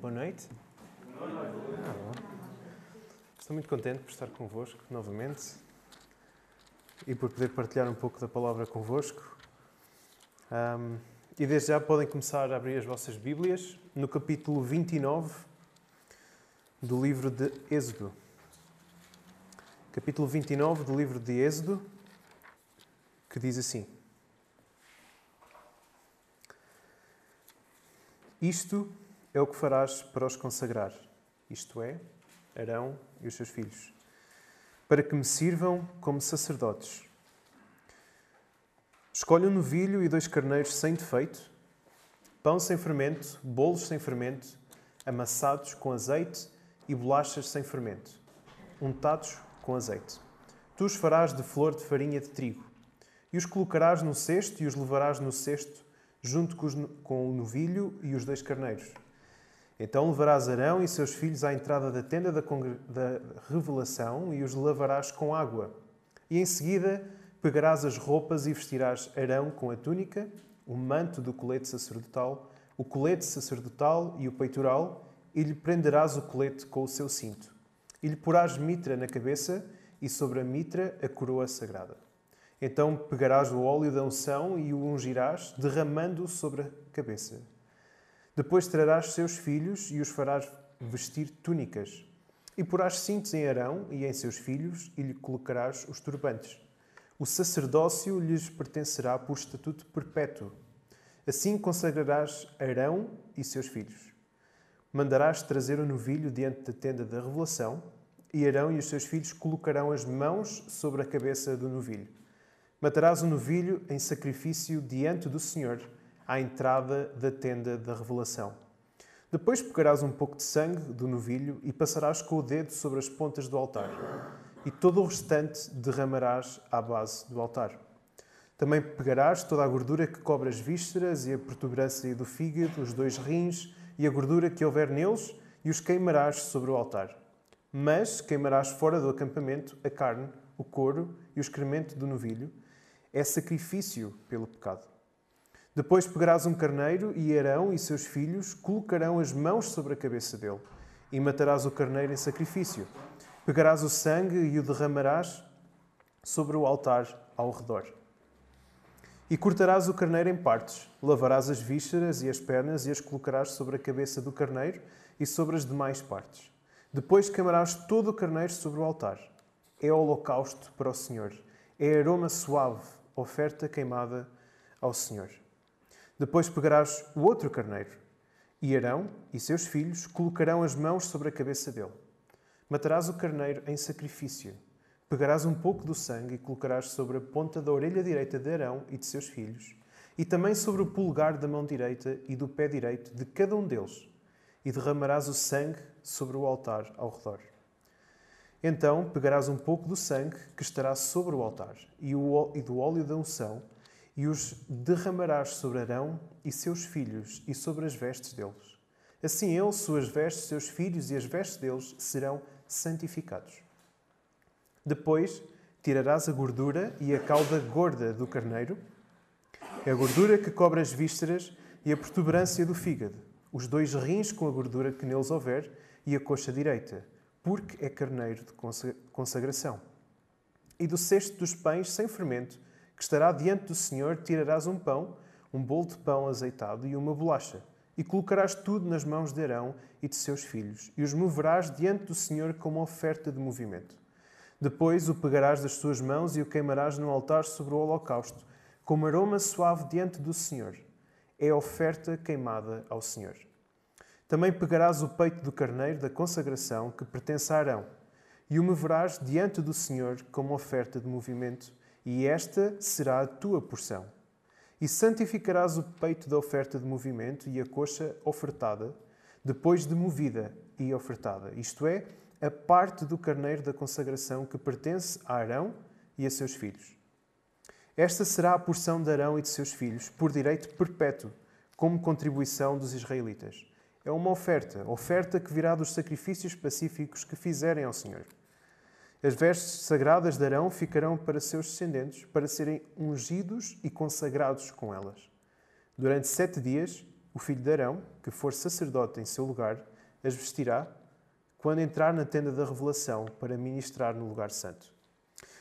Boa noite. Ah, bom. Estou muito contente por estar convosco novamente e por poder partilhar um pouco da palavra convosco. Um, e desde já podem começar a abrir as vossas Bíblias no capítulo 29 do livro de Êxodo. Capítulo 29 do livro de Êxodo, que diz assim. Isto é o que farás para os consagrar, isto é, Arão e os seus filhos, para que me sirvam como sacerdotes. Escolhe um novilho e dois carneiros sem defeito, pão sem fermento, bolos sem fermento, amassados com azeite e bolachas sem fermento, untados com azeite. Tu os farás de flor de farinha de trigo, e os colocarás no cesto e os levarás no cesto junto com o novilho e os dois carneiros. Então levarás Arão e seus filhos à entrada da tenda da, da revelação e os lavarás com água. E em seguida pegarás as roupas e vestirás Arão com a túnica, o manto do colete sacerdotal, o colete sacerdotal e o peitoral, e lhe prenderás o colete com o seu cinto. E lhe porás mitra na cabeça e sobre a mitra a coroa sagrada. Então pegarás o óleo da unção e o ungirás, derramando-o sobre a cabeça. Depois trarás seus filhos e os farás vestir túnicas. E porás cintos em Arão e em seus filhos e lhe colocarás os turbantes. O sacerdócio lhes pertencerá por estatuto perpétuo. Assim consagrarás Arão e seus filhos. Mandarás trazer o novilho diante da tenda da revelação, e Arão e os seus filhos colocarão as mãos sobre a cabeça do novilho Matarás o um novilho em sacrifício diante do Senhor, à entrada da tenda da revelação. Depois pegarás um pouco de sangue do novilho e passarás com o dedo sobre as pontas do altar, e todo o restante derramarás à base do altar. Também pegarás toda a gordura que cobre as vísceras e a protuberância do fígado, os dois rins e a gordura que houver neles, e os queimarás sobre o altar. Mas queimarás fora do acampamento a carne, o couro e o excremento do novilho, é sacrifício pelo pecado. Depois pegarás um carneiro e Arão e seus filhos colocarão as mãos sobre a cabeça dele e matarás o carneiro em sacrifício. Pegarás o sangue e o derramarás sobre o altar ao redor. E cortarás o carneiro em partes, lavarás as vísceras e as pernas e as colocarás sobre a cabeça do carneiro e sobre as demais partes. Depois queimarás todo o carneiro sobre o altar. É holocausto para o Senhor. É aroma suave oferta queimada ao Senhor. Depois pegarás o outro carneiro, e Arão e seus filhos colocarão as mãos sobre a cabeça dele. Matarás o carneiro em sacrifício. Pegarás um pouco do sangue e colocarás sobre a ponta da orelha direita de Arão e de seus filhos, e também sobre o polegar da mão direita e do pé direito de cada um deles, e derramarás o sangue sobre o altar ao redor. Então pegarás um pouco do sangue que estará sobre o altar e, e do óleo da unção e os derramarás sobre Arão e seus filhos e sobre as vestes deles. Assim ele, suas vestes, seus filhos e as vestes deles serão santificados. Depois tirarás a gordura e a cauda gorda do carneiro, a gordura que cobre as vísceras e a protuberância do fígado, os dois rins com a gordura que neles houver e a coxa direita porque é carneiro de consagração. E do cesto dos pães sem fermento, que estará diante do Senhor, tirarás um pão, um bolo de pão azeitado e uma bolacha, e colocarás tudo nas mãos de Arão e de seus filhos, e os moverás diante do Senhor como oferta de movimento. Depois o pegarás das suas mãos e o queimarás no altar sobre o holocausto, como aroma suave diante do Senhor. É oferta queimada ao Senhor. Também pegarás o peito do carneiro da consagração que pertence a Arão, e o moverás diante do Senhor como oferta de movimento, e esta será a tua porção. E santificarás o peito da oferta de movimento e a coxa ofertada, depois de movida e ofertada, isto é, a parte do carneiro da consagração que pertence a Arão e a seus filhos. Esta será a porção de Arão e de seus filhos, por direito perpétuo, como contribuição dos israelitas é uma oferta, oferta que virá dos sacrifícios pacíficos que fizerem ao Senhor. As vestes sagradas de Arão ficarão para seus descendentes, para serem ungidos e consagrados com elas. Durante sete dias o filho de Arão, que for sacerdote em seu lugar, as vestirá quando entrar na tenda da revelação para ministrar no lugar santo.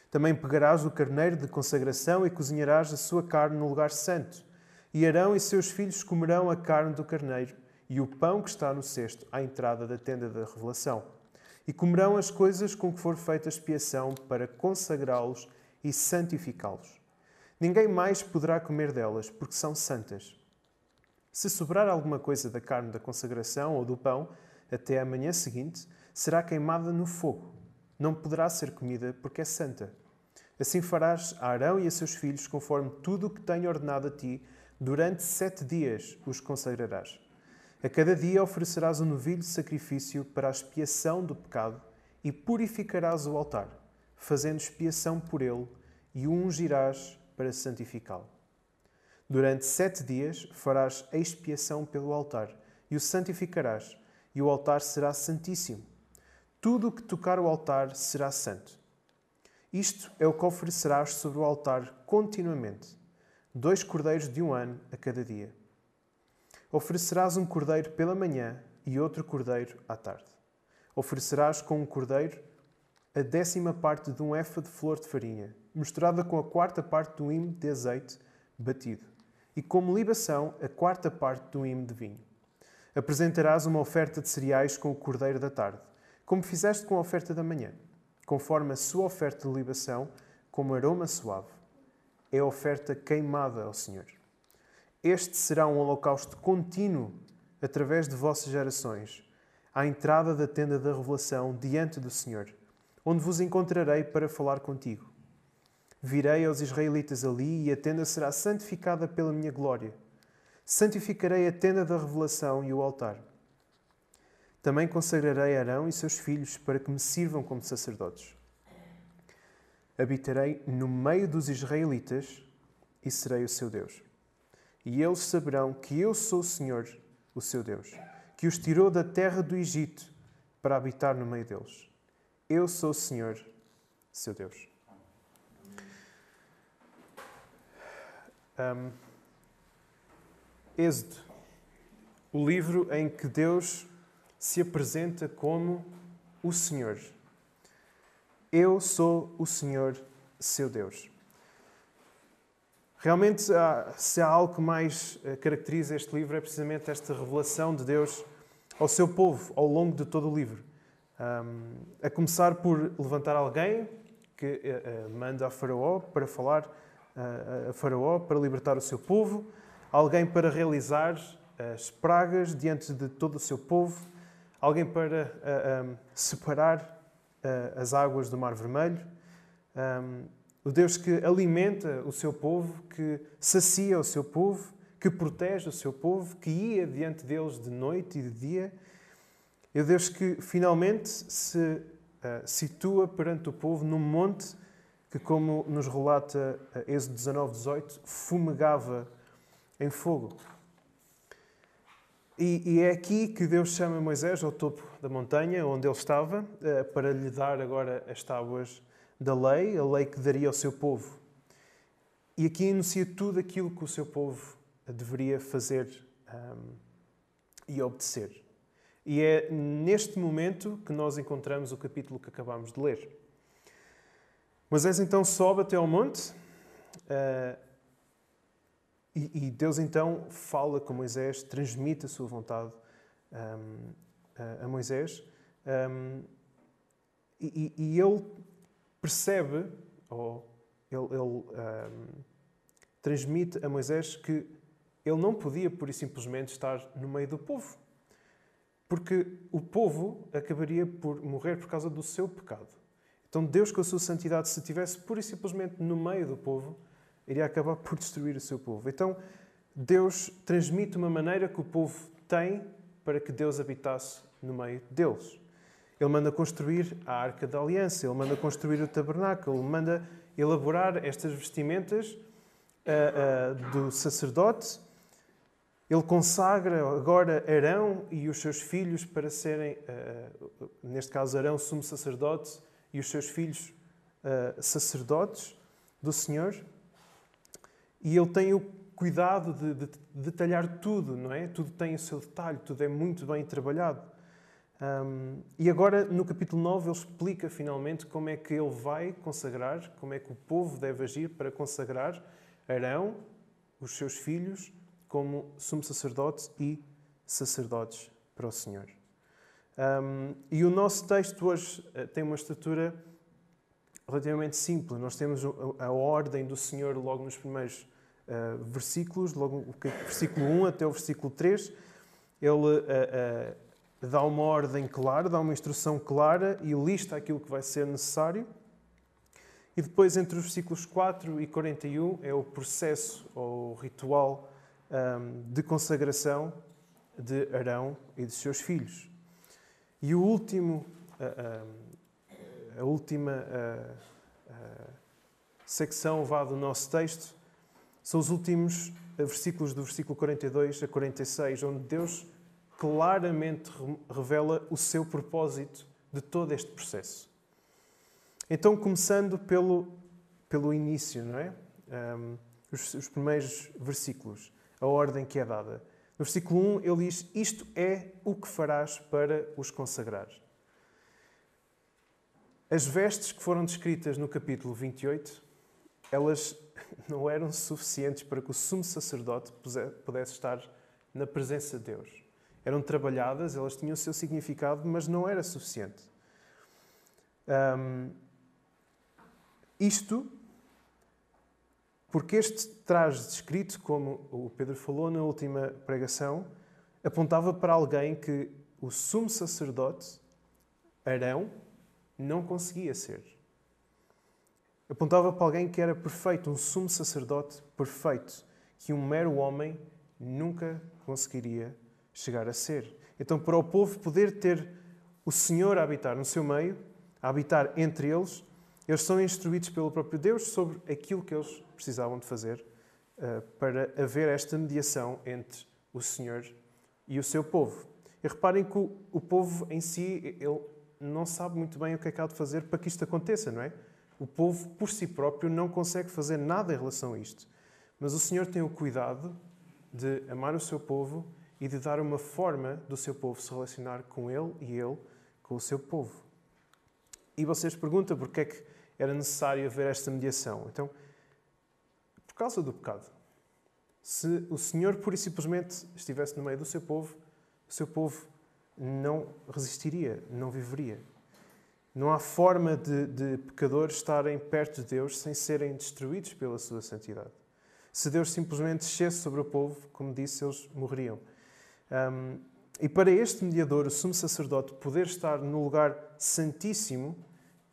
Também pegarás o carneiro de consagração e cozinharás a sua carne no lugar santo. E Arão e seus filhos comerão a carne do carneiro e o pão que está no cesto à entrada da tenda da revelação. E comerão as coisas com que for feita expiação para consagrá-los e santificá-los. Ninguém mais poderá comer delas, porque são santas. Se sobrar alguma coisa da carne da consagração ou do pão, até a manhã seguinte, será queimada no fogo. Não poderá ser comida, porque é santa. Assim farás a Arão e a seus filhos, conforme tudo o que tenho ordenado a ti, durante sete dias os consagrarás. A cada dia oferecerás um novilho de sacrifício para a expiação do pecado e purificarás o altar, fazendo expiação por ele, e o ungirás para santificá-lo. Durante sete dias farás expiação pelo altar e o santificarás, e o altar será santíssimo. Tudo o que tocar o altar será santo. Isto é o que oferecerás sobre o altar continuamente: dois cordeiros de um ano a cada dia. Oferecerás um cordeiro pela manhã e outro cordeiro à tarde. Oferecerás com um cordeiro a décima parte de um efa de flor de farinha, misturada com a quarta parte do imo de azeite batido, e como libação a quarta parte do imo de vinho. Apresentarás uma oferta de cereais com o cordeiro da tarde, como fizeste com a oferta da manhã, conforme a sua oferta de libação, como aroma suave. É oferta queimada ao Senhor. Este será um holocausto contínuo através de vossas gerações, à entrada da tenda da revelação diante do Senhor, onde vos encontrarei para falar contigo. Virei aos israelitas ali e a tenda será santificada pela minha glória. Santificarei a tenda da revelação e o altar. Também consagrarei Arão e seus filhos para que me sirvam como sacerdotes. Habitarei no meio dos israelitas e serei o seu Deus e eles saberão que eu sou o Senhor, o seu Deus, que os tirou da terra do Egito para habitar no meio deles. Eu sou o Senhor, seu Deus. Um, Êxodo, o livro em que Deus se apresenta como o Senhor. Eu sou o Senhor, seu Deus. Realmente, se há algo que mais eh, caracteriza este livro, é precisamente esta revelação de Deus ao seu povo ao longo de todo o livro. Um, a começar por levantar alguém que uh, uh, manda a Faraó para falar uh, a Faraó para libertar o seu povo, alguém para realizar as pragas diante de todo o seu povo, alguém para um, separar as águas do Mar Vermelho. Um, o Deus que alimenta o seu povo, que sacia o seu povo, que protege o seu povo, que ia diante deles de noite e de dia. É o Deus que finalmente se uh, situa perante o povo num monte que, como nos relata uh, Êxodo 19, 18, fumegava em fogo. E, e, é aqui que Deus chama Moisés ao topo da montanha, onde ele estava, uh, para lhe dar agora as tábuas da lei, a lei que daria ao seu povo. E aqui enuncia tudo aquilo que o seu povo deveria fazer um, e obedecer. E é neste momento que nós encontramos o capítulo que acabamos de ler. Moisés então sobe até ao monte uh, e, e, Deus então fala com Moisés, transmite a sua vontade um, a, Moisés. Um, e, e, ele percebe, ou ele, ele um, transmite a Moisés que ele não podia, por e simplesmente, estar no meio do povo. Porque o povo acabaria por morrer por causa do seu pecado. Então, Deus, com a sua santidade, se estivesse pura e simplesmente no meio do povo, iria acabar por destruir o seu povo. Então, Deus transmite uma maneira que o povo tem para que Deus habitasse no meio deles. Ele manda construir a Arca da Aliança, ele manda construir o tabernáculo, ele manda elaborar estas vestimentas uh, uh, do sacerdote. Ele consagra agora Arão e os seus filhos para serem, uh, neste caso, Arão, sumo sacerdote, e os seus filhos sacerdotes do Senhor. E ele tem o cuidado de, de, de detalhar tudo, não é? Tudo tem o seu detalhe, tudo é muito bem trabalhado. Um, e agora, no capítulo 9, ele explica finalmente como é que ele vai consagrar, como é que o povo deve agir para consagrar Arão, os seus filhos, como sumo sacerdotes e sacerdotes para o Senhor. Um, e o nosso texto hoje eh, tem uma estrutura relativamente simples. Nós temos a ordem do Senhor logo nos primeiros uh, versículos, logo o versículo 1 até o versículo 3. Ele uh, uh, dá uma ordem clara, dá uma instrução clara e lista aquilo que vai ser necessário. E depois, entre os versículos 4 e 41, é o processo ou ritual um, de consagração de Arão e de seus filhos. E o último a última uh, uh, secção vá do nosso texto são os últimos versículos do versículo 42 a 46, onde Deus claramente revela o seu propósito de todo este processo. Então, começando pelo, pelo início, não é? Um, os, os, primeiros versículos, a ordem que é dada. No versículo 1, ele diz: Isto é o que farás para os consagrar. As vestes que foram descritas no capítulo 28, elas não eram suficientes para que o sumo sacerdote pudesse estar na presença de Deus. Eram trabalhadas, elas tinham o seu significado, mas não era suficiente. Um, isto porque este traje descrito, como o Pedro falou na última pregação, apontava para alguém que o sumo sacerdote, Arão, não conseguia ser. Apontava para alguém que era perfeito, um sumo sacerdote perfeito, que um mero homem nunca conseguiria chegar a ser. Então, para o povo poder ter o Senhor a habitar no seu meio, a habitar entre eles, eles são instruídos pelo próprio Deus sobre aquilo que eles precisavam de fazer uh, para haver esta mediação entre o Senhor e o seu povo. E reparem que o, o povo em si, ele não sabe muito bem o que é que há de fazer para que isto aconteça, não é? O povo, por si próprio, não consegue fazer nada em relação a isto. Mas o Senhor tem o cuidado de amar o seu povo e de dar uma forma do seu povo se relacionar com ele e ele com o seu povo. E vocês perguntam porque é que era necessário haver esta mediação. Então, por causa do pecado. Se o Senhor pura e simplesmente estivesse no meio do seu povo, o seu povo não resistiria, não viveria. Não há forma de, de, pecadores estarem perto de Deus sem serem destruídos pela sua santidade. Se Deus simplesmente descesse sobre o povo, como disse, eles morreriam. Um, e para este mediador, o sumo sacerdote, poder estar no lugar santíssimo,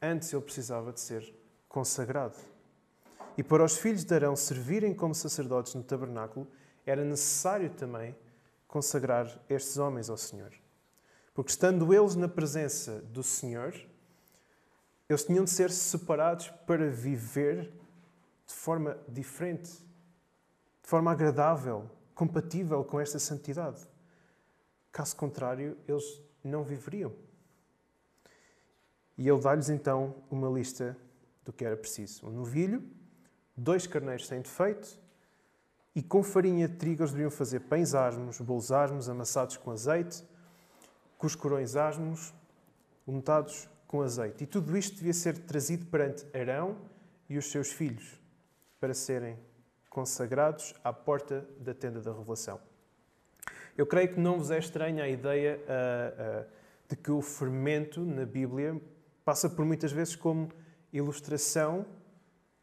antes ele precisava de ser consagrado. E para os filhos de Arão servirem como sacerdotes no tabernáculo, era necessário também consagrar estes homens ao Senhor. Porque estando eles na presença do Senhor, eles tinham de ser separados para viver de forma diferente, de forma agradável, compatível com esta santidade. Caso contrário, eles não viveriam. E ele dá-lhes então uma lista do que era preciso: um novilho, dois carneiros sem defeito, e com farinha de trigo eles deveriam fazer pães asmos, bolos asmos amassados com azeite corões asmos untados com azeite. E tudo isto devia ser trazido perante Arão e os seus filhos para serem consagrados à porta da tenda da revelação. Eu creio que não vos é estranha a ideia uh, uh, de que o fermento na Bíblia passa por muitas vezes como ilustração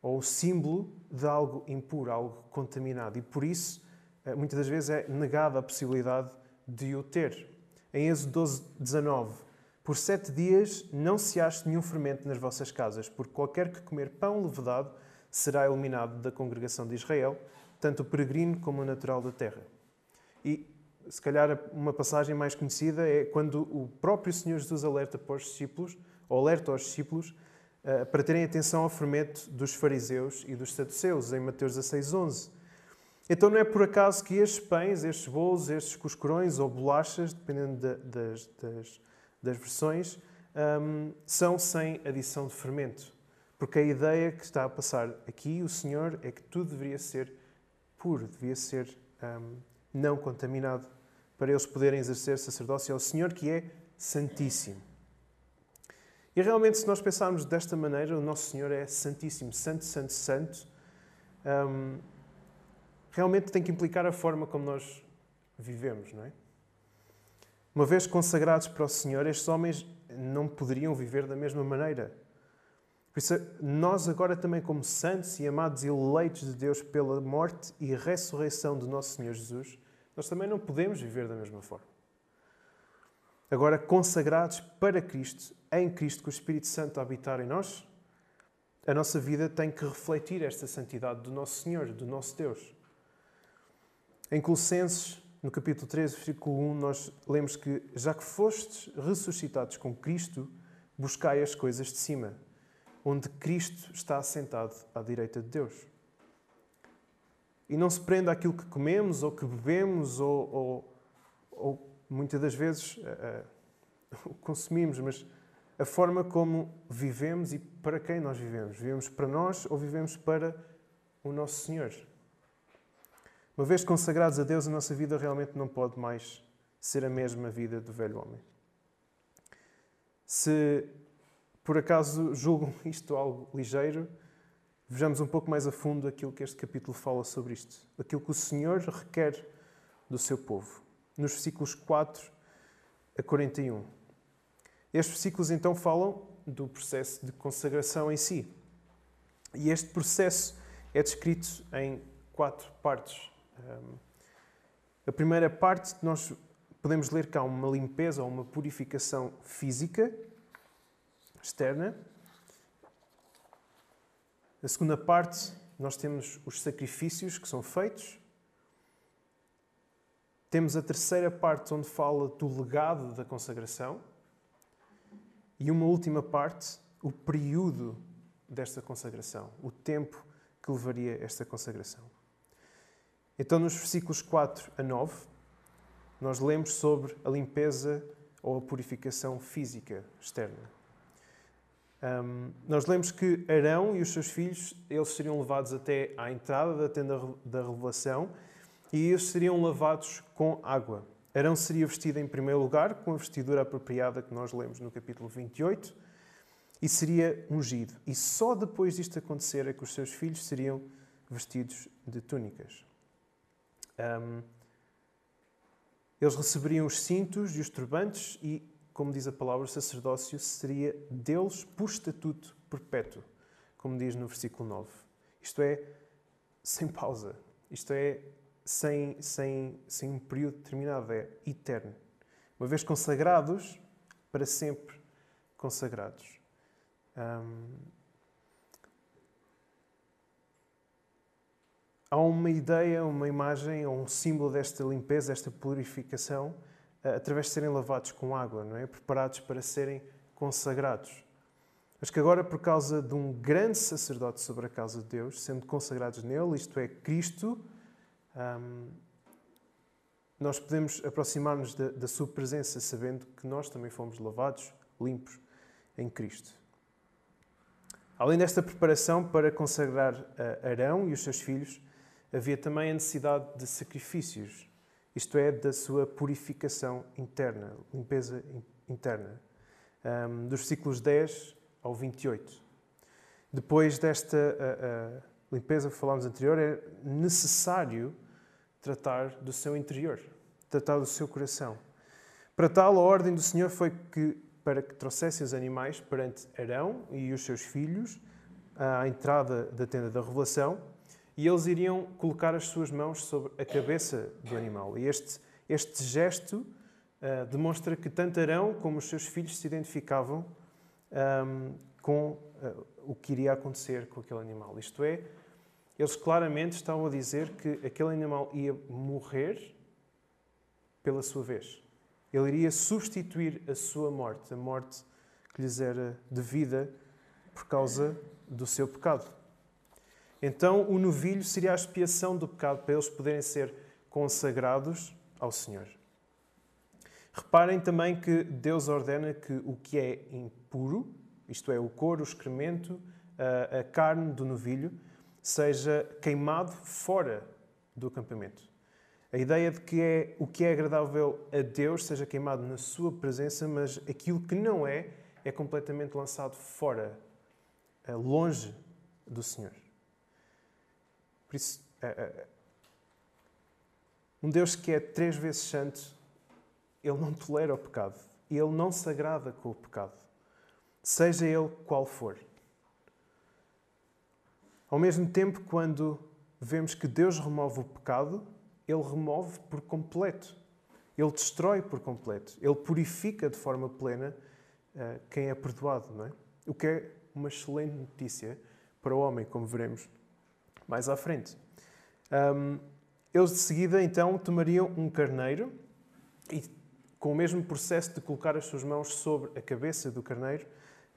ou símbolo de algo impuro, algo contaminado. E por isso, uh, muitas das vezes é negada a possibilidade de o ter em Êxodo 12, 19. Por sete dias não se ache nenhum fermento nas vossas casas, porque qualquer que comer pão levedado será eliminado da congregação de Israel, tanto o peregrino como o natural da terra. E, se calhar, uma passagem mais conhecida é quando o próprio Senhor Jesus alerta para os discípulos, ou alerta aos discípulos, eh, para terem atenção ao fermento dos fariseus e dos saduceus, em Mateus 16, 11 então não é por acaso que estes pães, estes bolos, estes cuscurões ou bolachas, dependendo de, das, das, das, versões, um, são sem adição de fermento. Porque a ideia que está a passar aqui, o Senhor, é que tudo deveria ser puro, devia ser um, não contaminado, para eles poderem exercer sacerdócio ao Senhor que é Santíssimo. E realmente, se nós pensarmos desta maneira, o nosso Senhor é Santíssimo, Santo, Santo, Santo. Um, realmente tem que implicar a forma como nós vivemos, não é? Uma vez consagrados para o Senhor, estes homens não poderiam viver da mesma maneira. Por isso, nós agora também, como santos e amados e eleitos de Deus pela morte e ressurreição do nosso Senhor Jesus, nós também não podemos viver da mesma forma. Agora, consagrados para Cristo, em Cristo, com o Espírito Santo a habitar em nós, a nossa vida tem que refletir esta santidade do nosso Senhor, do nosso Deus. Em Colossenses, no capítulo 13, versículo 1, nós lemos que, já que fostes ressuscitados com Cristo, buscai as coisas de cima, onde Cristo está assentado à direita de Deus. E não se prenda àquilo que comemos ou que bebemos ou, ou, ou muitas das vezes uh, consumimos, mas a forma como vivemos e para quem nós vivemos. Vivemos para nós ou vivemos para o nosso Senhor? Uma vez consagrados a Deus, a nossa vida realmente não pode mais ser a mesma vida do velho homem. Se por acaso julgam isto algo ligeiro, vejamos um pouco mais a fundo aquilo que este capítulo fala sobre isto. Aquilo que o Senhor requer do seu povo. Nos versículos 4 a 41. Estes versículos então falam do processo de consagração em si. E este processo é descrito em quatro partes. A primeira parte, nós podemos ler que há uma limpeza ou uma purificação física externa. A segunda parte, nós temos os sacrifícios que são feitos. Temos a terceira parte, onde fala do legado da consagração. E uma última parte, o período desta consagração, o tempo que levaria esta consagração. Então, nos versículos 4 a 9, nós lemos sobre a limpeza ou a purificação física externa. Um, nós lemos que Arão e os seus filhos eles seriam levados até à entrada da tenda da revelação e eles seriam lavados com água. Arão seria vestido em primeiro lugar com a vestidura apropriada que nós lemos no capítulo 28 e seria ungido. E só depois disto acontecer é que os seus filhos seriam vestidos de túnicas. Um, eles receberiam os cintos e os turbantes e, como diz a palavra, o sacerdócio seria deles por estatuto perpétuo, como diz no versículo 9. Isto é, sem pausa. Isto é, sem, sem, sem um período determinado. É eterno. Uma vez consagrados, para sempre consagrados. Um, há uma ideia, uma imagem um símbolo desta limpeza, desta purificação, através de serem lavados com água, não é? Preparados para serem consagrados. Mas que agora, por causa de um grande sacerdote sobre a casa de Deus, sendo consagrados nele, isto é, Cristo, hum, nós podemos aproximar-nos da, da sua presença sabendo que nós também fomos lavados, limpos em Cristo. Além desta preparação para consagrar Arão e os seus filhos, havia também a necessidade de sacrifícios, isto é, da sua purificação interna, limpeza interna, um, dos versículos 10 ao 28. Depois desta uh, uh, limpeza que falámos anterior, é necessário tratar do seu interior, tratar do seu coração. Para tal, a ordem do Senhor foi que, para que trouxesse os animais perante Arão e os seus filhos à entrada da tenda da revelação, e eles iriam colocar as suas mãos sobre a cabeça do animal. E este, este gesto uh, demonstra que tanto Arão como os seus filhos se identificavam um, ehm, com uh, o que iria acontecer com aquele animal. Isto é, eles claramente estavam a dizer que aquele animal ia morrer pela sua vez. Ele iria substituir a sua morte, a morte que lhes era devida por causa do seu pecado. Então, o novilho seria a expiação do pecado para eles poderem ser consagrados ao Senhor. Reparem também que Deus ordena que o que é impuro, isto é, o couro, o excremento, a carne do novilho, seja queimado fora do acampamento. A ideia de que é o que é agradável a Deus seja queimado na sua presença, mas aquilo que não é, é completamente lançado fora, eh, longe do Senhor. Por isso, eh, eh, um Deus que é três vezes santo, ele não tolera o pecado. Ele não se agrada com o pecado, seja ele qual for. Ao mesmo tempo, quando vemos que Deus remove o pecado, ele remove por completo. Ele destrói por completo. Ele purifica de forma plena uh, quem é perdoado, não é? O que é uma excelente notícia para o homem, como veremos mais à frente. Um, eles de seguida então tomariam um carneiro e, com o mesmo processo de colocar as suas mãos sobre a cabeça do carneiro,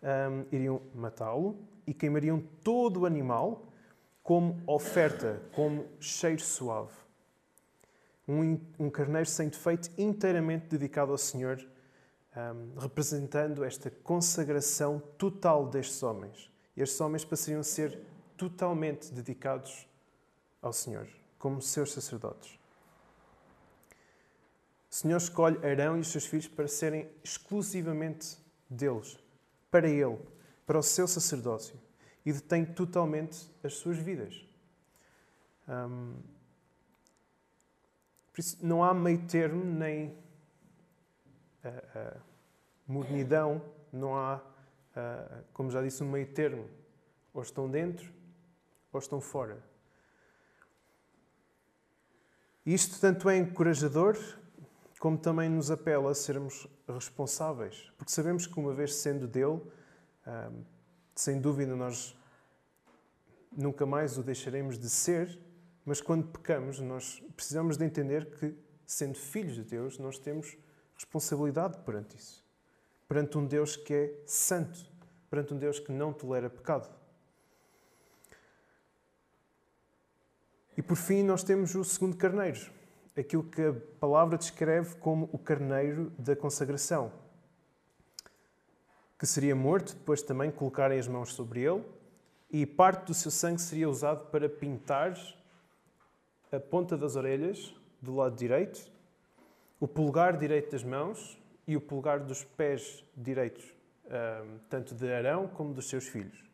um, iriam matá-lo e queimariam todo o animal como oferta, como cheiro suave um, um carneiro sem defeito inteiramente dedicado ao Senhor, um, representando esta consagração total destes homens. Estes homens passariam a ser totalmente dedicados ao Senhor, como seus sacerdotes. O Senhor escolhe Arão e os seus filhos para serem exclusivamente deles, para ele, para o seu sacerdócio, e detém totalmente as suas vidas. Um, por isso, não há meio termo nem uh, uh, mornidão, não há, uh, como já disse, um meio termo. Ou estão dentro ou estão fora. Isto tanto é encorajador como também nos apela a sermos responsáveis, porque sabemos que, uma vez sendo dele, sem dúvida nós nunca mais o deixaremos de ser, mas quando pecamos, nós precisamos de entender que, sendo filhos de Deus, nós temos responsabilidade perante isso. Perante um Deus que é santo, perante um Deus que não tolera pecado. E por fim, nós temos o segundo carneiro, aquilo que a palavra descreve como o carneiro da consagração, que seria morto, depois também colocarem as mãos sobre ele, e parte do seu sangue seria usado para pintar a ponta das orelhas do lado direito, o polegar direito das mãos e o polegar dos pés direitos, tanto de Arão como dos seus filhos.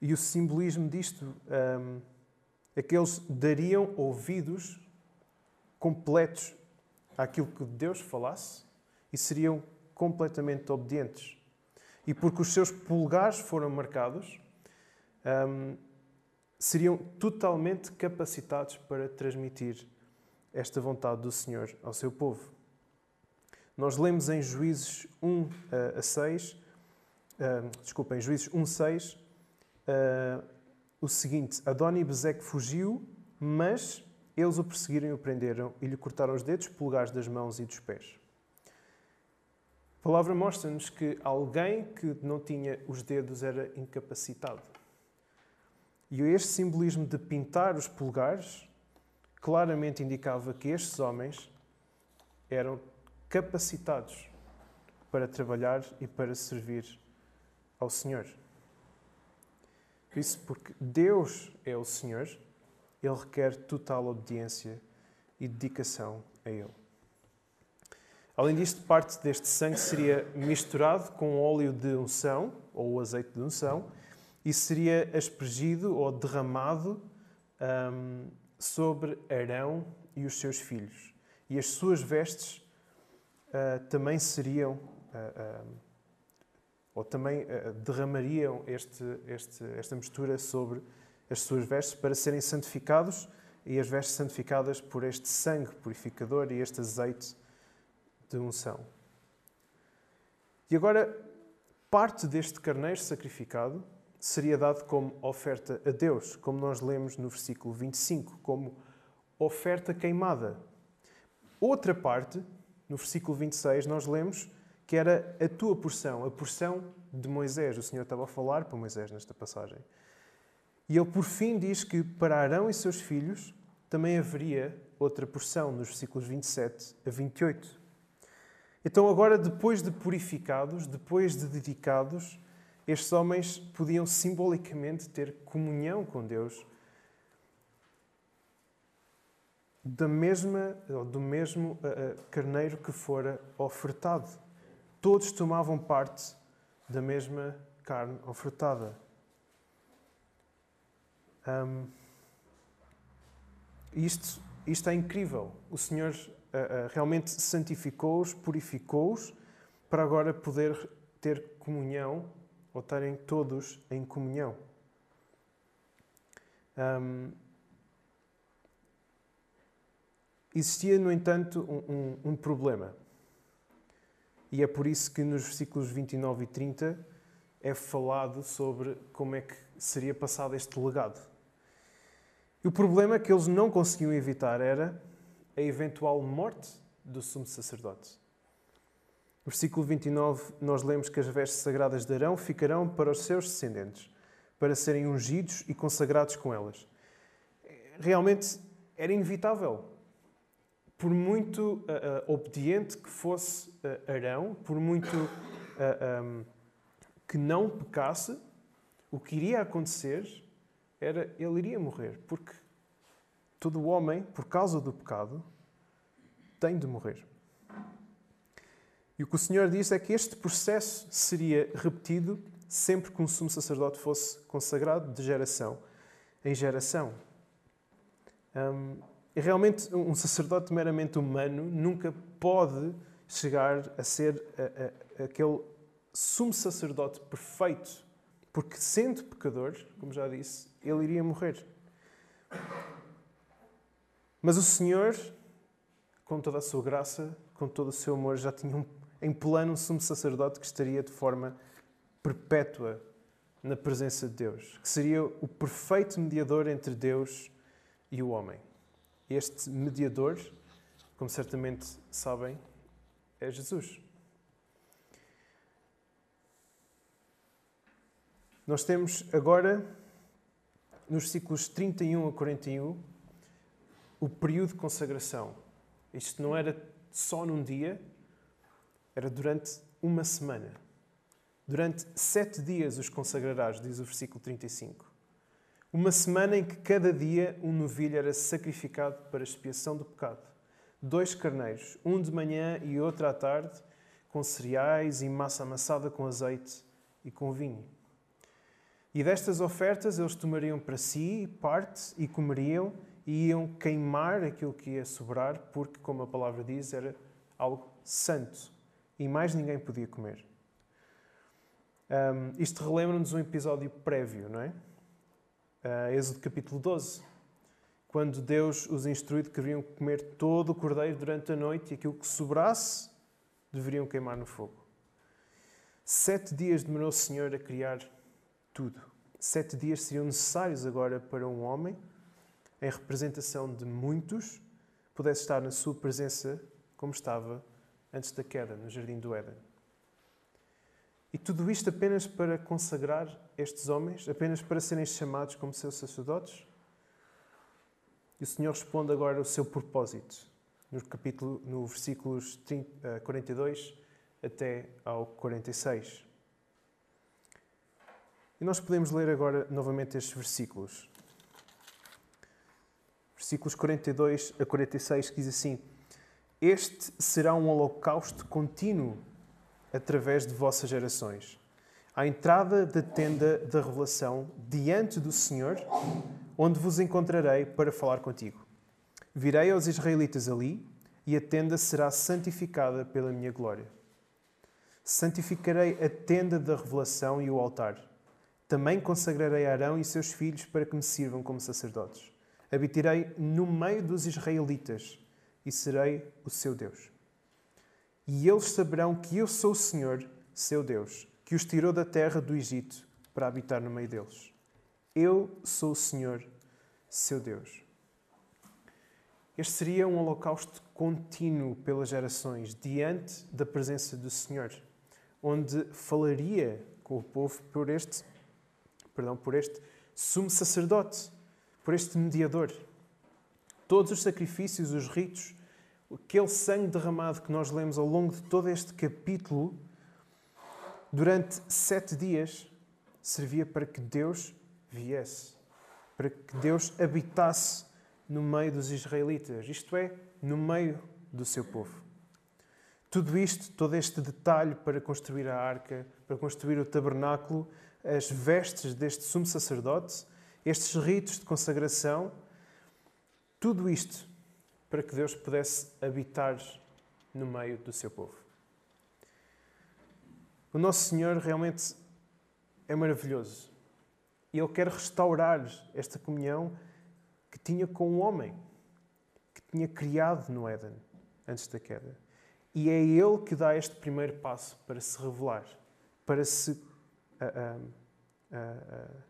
E o simbolismo disto é que eles dariam ouvidos completos àquilo que Deus falasse e seriam completamente obedientes. E porque os seus polegares foram marcados, seriam totalmente capacitados para transmitir esta vontade do Senhor ao seu povo. Nós lemos em Juízes 1 a 6, uh, desculpa, em Juízes 1, 6, uh, o seguinte: Adoni Bezek fugiu, mas eles o perseguiram e o prenderam e lhe cortaram os dedos, polegares das mãos e dos pés. A palavra mostra-nos que alguém que não tinha os dedos era incapacitado. E este simbolismo de pintar os polegares claramente indicava que estes homens eram capacitados para trabalhar e para servir ao Senhor. Isso porque Deus é o Senhor, Ele requer total obediência e dedicação a Ele. Além disto, parte deste sangue seria misturado com óleo de unção, ou azeite de unção, e seria aspergido ou derramado um, sobre Arão e os seus filhos. E as suas vestes uh, também seriam, uh, ou também derramariam este, este, esta mistura sobre as suas vestes para serem santificados e as vestes santificadas por este sangue purificador e este azeite de unção. E agora, parte deste carneiro sacrificado seria dado como oferta a Deus, como nós lemos no versículo 25, como oferta queimada. Outra parte, no versículo 26, nós lemos que era a tua porção, a porção de Moisés. O Senhor estava a falar para Moisés nesta passagem. E ele, por fim, diz que para Arão e seus filhos também haveria outra porção, nos versículos 27 a 28. Então, agora, depois de purificados, depois de dedicados, estes homens podiam simbolicamente ter comunhão com Deus da mesma, do mesmo uh, carneiro que fora ofertado. Todos tomavam parte da mesma carne ofertada. Um, isto, isto é incrível. O Senhor uh, uh, realmente santificou-os, purificou-os, para agora poder ter comunhão, ou estarem todos em comunhão. Um, existia, no entanto, um, um, um problema. E é por isso que nos versículos 29 e 30 é falado sobre como é que seria passado este legado. E o problema que eles não conseguiam evitar era a eventual morte do sumo sacerdote. No versículo 29, nós lemos que as vestes sagradas de Arão ficarão para os seus descendentes, para serem ungidos e consagrados com elas. Realmente era inevitável. Por muito uh, uh, obediente que fosse uh, Arão, por muito um, que não pecasse, o que iria acontecer era ele iria morrer, porque todo homem, por causa do pecado, tem de morrer. E o que o Senhor diz é que este processo seria repetido sempre que um sumo sacerdote fosse consagrado de geração em geração. Um, e realmente, um sacerdote meramente humano nunca pode chegar a ser a, a, aquele sumo sacerdote perfeito, porque sendo pecador, como já disse, ele iria morrer. Mas o Senhor, com toda a sua graça, com todo o seu amor, já tinha um em plano um sumo sacerdote que estaria de forma perpétua na presença de Deus, que seria o perfeito mediador entre Deus e o homem. Este mediador, como certamente sabem, é Jesus. Nós temos agora, nos ciclos 31 a 41, o período de consagração. Isto não era só num dia, era durante uma semana. Durante sete dias os consagrarás, diz o versículo 35. Uma semana em que cada dia um novilho era sacrificado para expiação do pecado. Dois carneiros, um de manhã e outro à tarde, com cereais e massa amassada com azeite e com vinho. E destas ofertas eles tomariam para si parte e comeriam e iam queimar aquilo que ia sobrar, porque, como a palavra diz, era algo santo e mais ninguém podia comer. Um, isto relembra-nos um episódio prévio, não é? Uh, Êxodo capítulo 12, quando Deus os instruiu de que deveriam comer todo o cordeiro durante a noite e aquilo que sobrasse deveriam queimar no fogo. Sete dias demorou o Senhor a criar tudo. Sete dias seriam necessários agora para um homem, em representação de muitos, pudesse estar na sua presença como estava antes da queda, no jardim do Éden. E tudo isto apenas para consagrar estes homens, apenas para serem chamados como seus sacerdotes? E o Senhor responde agora o seu propósito, no capítulo, no versículos 30, 42 eh, até ao 46. E nós podemos ler agora novamente estes versículos. Versículos 42 a 46 que diz assim: este será um holocausto contínuo através de vossas gerações. À entrada da tenda da revelação, diante do Senhor, onde vos encontrarei para falar contigo. Virei aos israelitas ali, e a tenda será santificada pela minha glória. Santificarei a tenda da revelação e o altar. Também consagrarei Arão e seus filhos para que me sirvam como sacerdotes. Habitarei no meio dos israelitas e serei o seu Deus. E eles saberão que eu sou o Senhor, seu Deus, que os tirou da terra do Egito para habitar no meio deles. Eu sou o Senhor, seu Deus. Este seria um holocausto contínuo pelas gerações, diante da presença do Senhor, onde falaria com o povo por este, perdão, por este sumo sacerdote, por este mediador. Todos os sacrifícios, os ritos, aquele sangue derramado que nós lemos ao longo de todo este capítulo, durante sete dias, servia para que Deus viesse, para que Deus habitasse no meio dos israelitas, isto é, no meio do seu povo. Tudo isto, todo este detalhe para construir a arca, para construir o tabernáculo, as vestes deste sumo sacerdote, estes ritos de consagração, tudo isto para que Deus pudesse habitar no meio do seu povo. O nosso Senhor realmente é maravilhoso. E Ele quer restaurar esta comunhão que tinha com o homem, que tinha criado no Éden, antes da queda. E é Ele que dá este primeiro passo para se revelar, para se. Uh, uh, uh,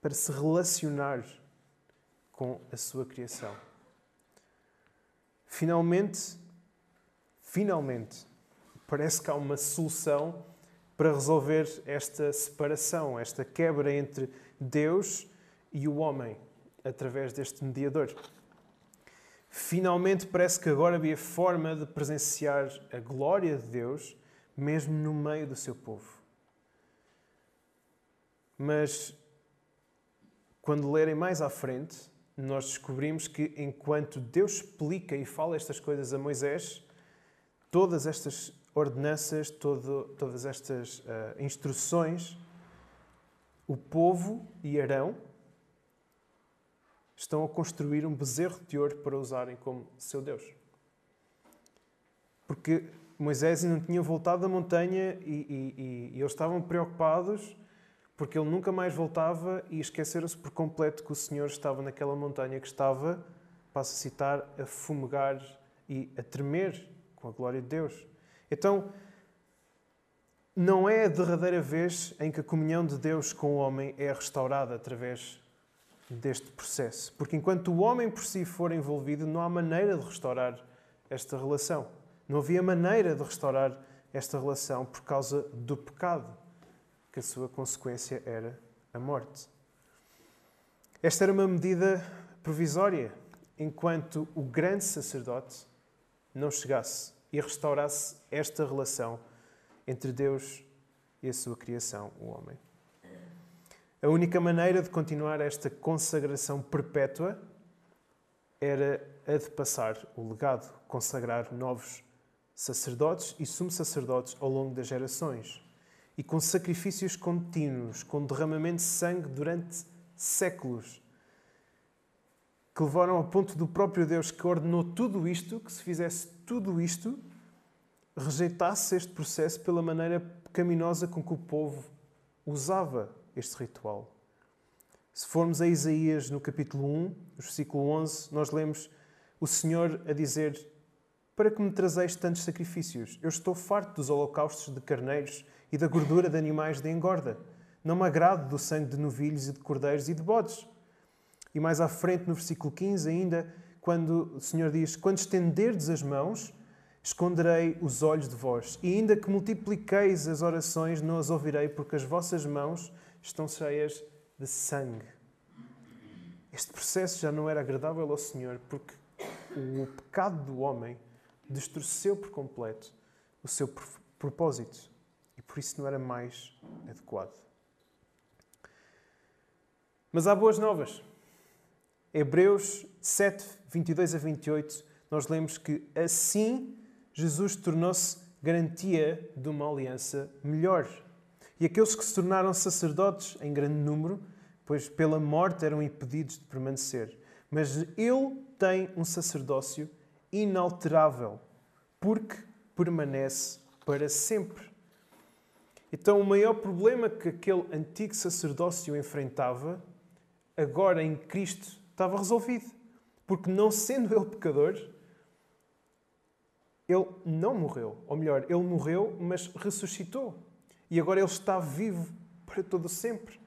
para se relacionar com a sua criação. Finalmente, finalmente, parece que há uma solução para resolver esta separação, esta quebra entre Deus e o homem, através deste mediador. Finalmente parece que agora havia forma de presenciar a glória de Deus, mesmo no meio do seu povo. Mas, quando lerem mais à frente, nós descobrimos que enquanto Deus explica e fala estas coisas a Moisés, todas estas ordenanças, todo, todas estas uh, instruções, o povo e Arão estão a construir um bezerro de ouro para usarem como seu Deus. Porque Moisés ainda não tinha voltado da montanha e, e, e, e eles estavam preocupados porque ele nunca mais voltava e esqueceram-se por completo que o Senhor estava naquela montanha que estava, passo a citar, a fumegar e a tremer com a glória de Deus. Então, não é a derradeira vez em que a comunhão de Deus com o homem é restaurada através deste processo. Porque enquanto o homem por si for envolvido, não há maneira de restaurar esta relação. Não havia maneira de restaurar esta relação por causa do pecado, que a sua consequência era a morte. Esta era uma medida provisória, enquanto o grande sacerdote não chegasse e restaurasse esta relação entre Deus e a sua criação, o homem. A única maneira de continuar esta consagração perpétua era a de passar o legado, consagrar novos sacerdotes e sumos sacerdotes ao longo das gerações e com sacrifícios contínuos, com derramamento de sangue durante séculos, que levaram ao ponto do próprio Deus que ordenou tudo isto, que se fizesse tudo isto, rejeitasse este processo pela maneira pecaminosa com que o povo usava este ritual. Se formos a Isaías no capítulo 1, versículo 11, nós lemos o Senhor a dizer: Para que me trazeis tantos sacrifícios? Eu estou farto dos holocaustos de carneiros e da gordura de animais de engorda. Não me agrado do sangue de novilhos e de cordeiros e de bodes. E mais à frente, no versículo 15, ainda, quando o Senhor diz: Quando estenderdes as mãos, esconderei os olhos de vós, e ainda que multipliqueis as orações, não as ouvirei, porque as vossas mãos estão cheias de sangue. Este processo já não era agradável ao Senhor porque o pecado do homem destruiu por completo o seu propósito e por isso não era mais adequado. Mas há boas novas. Hebreus 7, 22 a 28, nós lemos que assim Jesus tornou-se garantia de uma aliança melhor e aqueles que se tornaram sacerdotes em grande número, pois pela morte eram impedidos de permanecer. Mas ele tem um sacerdócio inalterável, porque permanece para sempre. Então, o maior problema que aquele antigo sacerdócio enfrentava, agora em Cristo, estava resolvido. Porque, não sendo ele pecador, ele não morreu. Ou melhor, ele morreu, mas ressuscitou e agora Ele está vivo para todo sempre.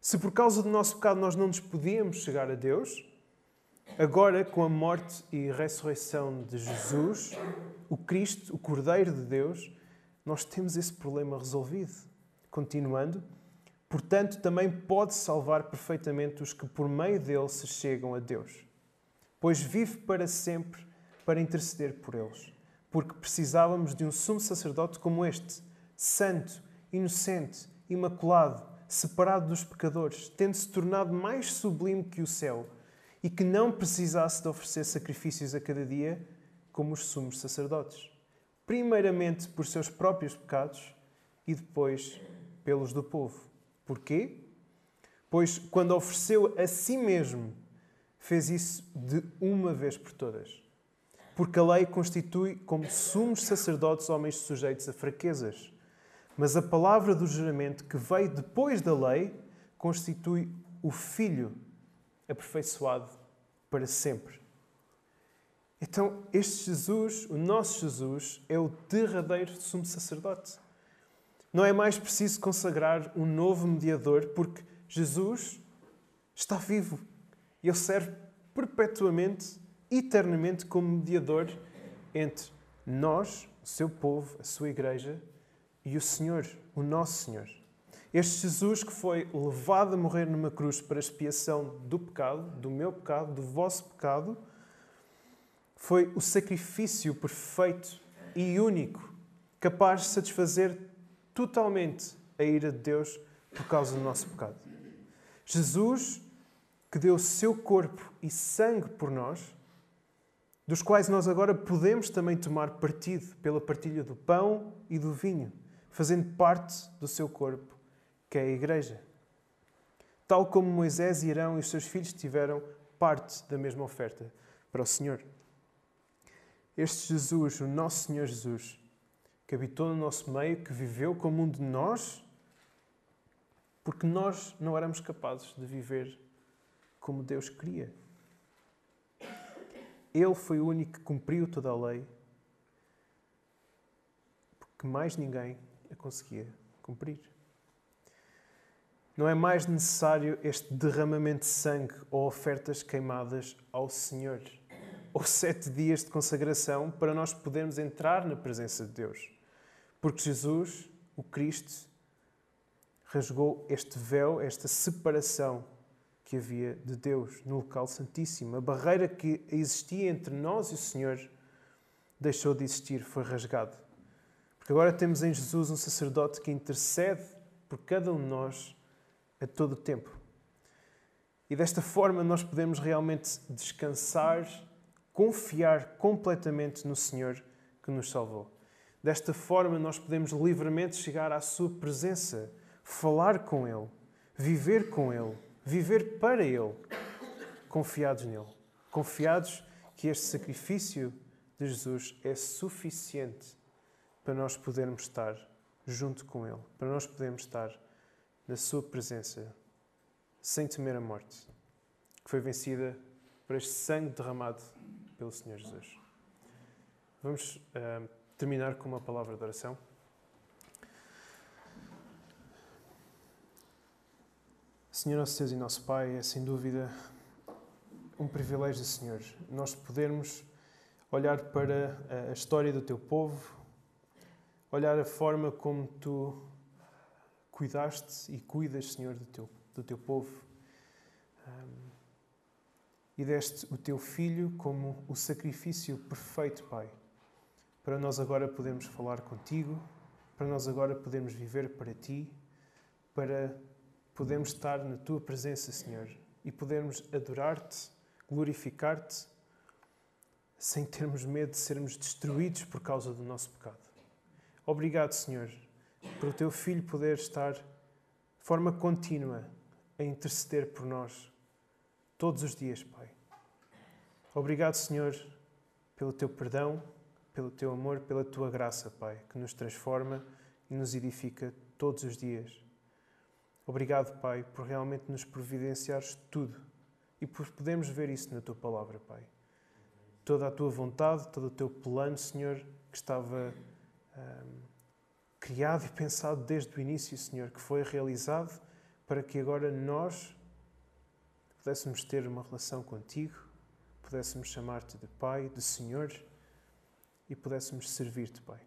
Se por causa do nosso pecado nós não nos podíamos chegar a Deus, agora com a morte e ressurreição de Jesus, o Cristo, o Cordeiro de Deus, nós temos esse problema resolvido. Continuando, portanto, também pode salvar perfeitamente os que por meio dele se chegam a Deus, pois vive para sempre para interceder por eles, porque precisávamos de um sumo sacerdote como este santo, inocente, imaculado, separado dos pecadores, tendo-se tornado mais sublime que o céu, e que não precisasse de oferecer sacrifícios a cada dia, como os sumos sacerdotes. Primeiramente por seus próprios pecados e depois pelos do povo. Porquê? Pois quando ofereceu a si mesmo, fez isso de uma vez por todas. Porque a lei constitui como sumos sacerdotes homens sujeitos a fraquezas. Mas a palavra do juramento que veio depois da lei constitui o Filho aperfeiçoado para sempre. Então, este Jesus, o nosso Jesus, é o derradeiro sumo sacerdote. Não é mais preciso consagrar um novo mediador, porque Jesus está vivo ele serve perpetuamente, eternamente, como mediador entre nós, o seu povo, a sua igreja, e o Senhor, o nosso Senhor. Este Jesus que foi levado a morrer numa cruz para expiação do pecado, do meu pecado, do vosso pecado, foi o sacrifício perfeito e único, capaz de satisfazer totalmente a ira de Deus por causa do nosso pecado. Jesus, que deu o seu corpo e sangue por nós, dos quais nós agora podemos também tomar partido pela partilha do pão e do vinho, fazendo parte do seu corpo, que é a Igreja. Tal como Moisés Irão e os seus filhos tiveram parte da mesma oferta para o Senhor. Este Jesus, o nosso Senhor Jesus, que habitou no nosso meio, que viveu como um de nós, porque nós não éramos capazes de viver como Deus queria. Ele foi o único que cumpriu toda a lei, porque mais ninguém a conseguia cumprir. Não é mais necessário este derramamento de sangue ou ofertas queimadas ao Senhor ou sete dias de consagração para nós podermos entrar na presença de Deus. Porque Jesus, o Cristo, rasgou este véu, esta separação que havia de Deus no local santíssimo. A barreira que existia entre nós e o Senhor deixou de existir, foi rasgada. Porque agora temos em Jesus um sacerdote que intercede por cada um de nós a todo o tempo. E desta forma nós podemos realmente descansar confiar completamente no Senhor que nos salvou. Desta forma, nós podemos livremente chegar à Sua presença, falar com Ele, viver com Ele, viver para Ele, confiados nele. Confiados que este sacrifício de Jesus é suficiente para nós podermos estar junto com Ele, para nós podermos estar na Sua presença, sem temer a morte, que foi vencida por este sangue derramado pelo Senhor Jesus. Vamos uh, terminar com uma palavra de oração. Senhor nosso Deus e nosso Pai, é sem dúvida um privilégio, Senhor, nós podermos olhar para a história do Teu povo, olhar a forma como Tu cuidaste e cuidas, Senhor, do Teu, do teu povo. Um, e deste o teu filho como o sacrifício perfeito, Pai, para nós agora podermos falar contigo, para nós agora podermos viver para ti, para podermos estar na tua presença, Senhor, e podermos adorar-te, glorificar-te, sem termos medo de sermos destruídos por causa do nosso pecado. Obrigado, Senhor, por o teu filho poder estar de forma contínua a interceder por nós todos os dias, Pai. Obrigado, Senhor, pelo teu perdão, pelo teu amor, pela tua graça, Pai, que nos transforma e nos edifica todos os dias. Obrigado, Pai, por realmente nos providenciares tudo e por podermos ver isso na tua palavra, Pai. Toda a tua vontade, todo o teu plano, Senhor, que estava hum, criado e pensado desde o início, Senhor, que foi realizado para que agora nós pudéssemos ter uma relação contigo, pudéssemos chamar-te de Pai, de Senhor e pudéssemos servir-te, Pai.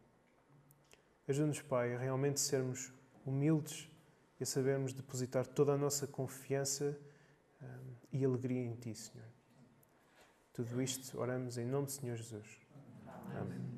Ajuda-nos, Pai, a realmente sermos humildes e a sabermos depositar toda a nossa confiança um, e alegria em Ti, Senhor. Tudo isto oramos em nome do Senhor Jesus. Amém.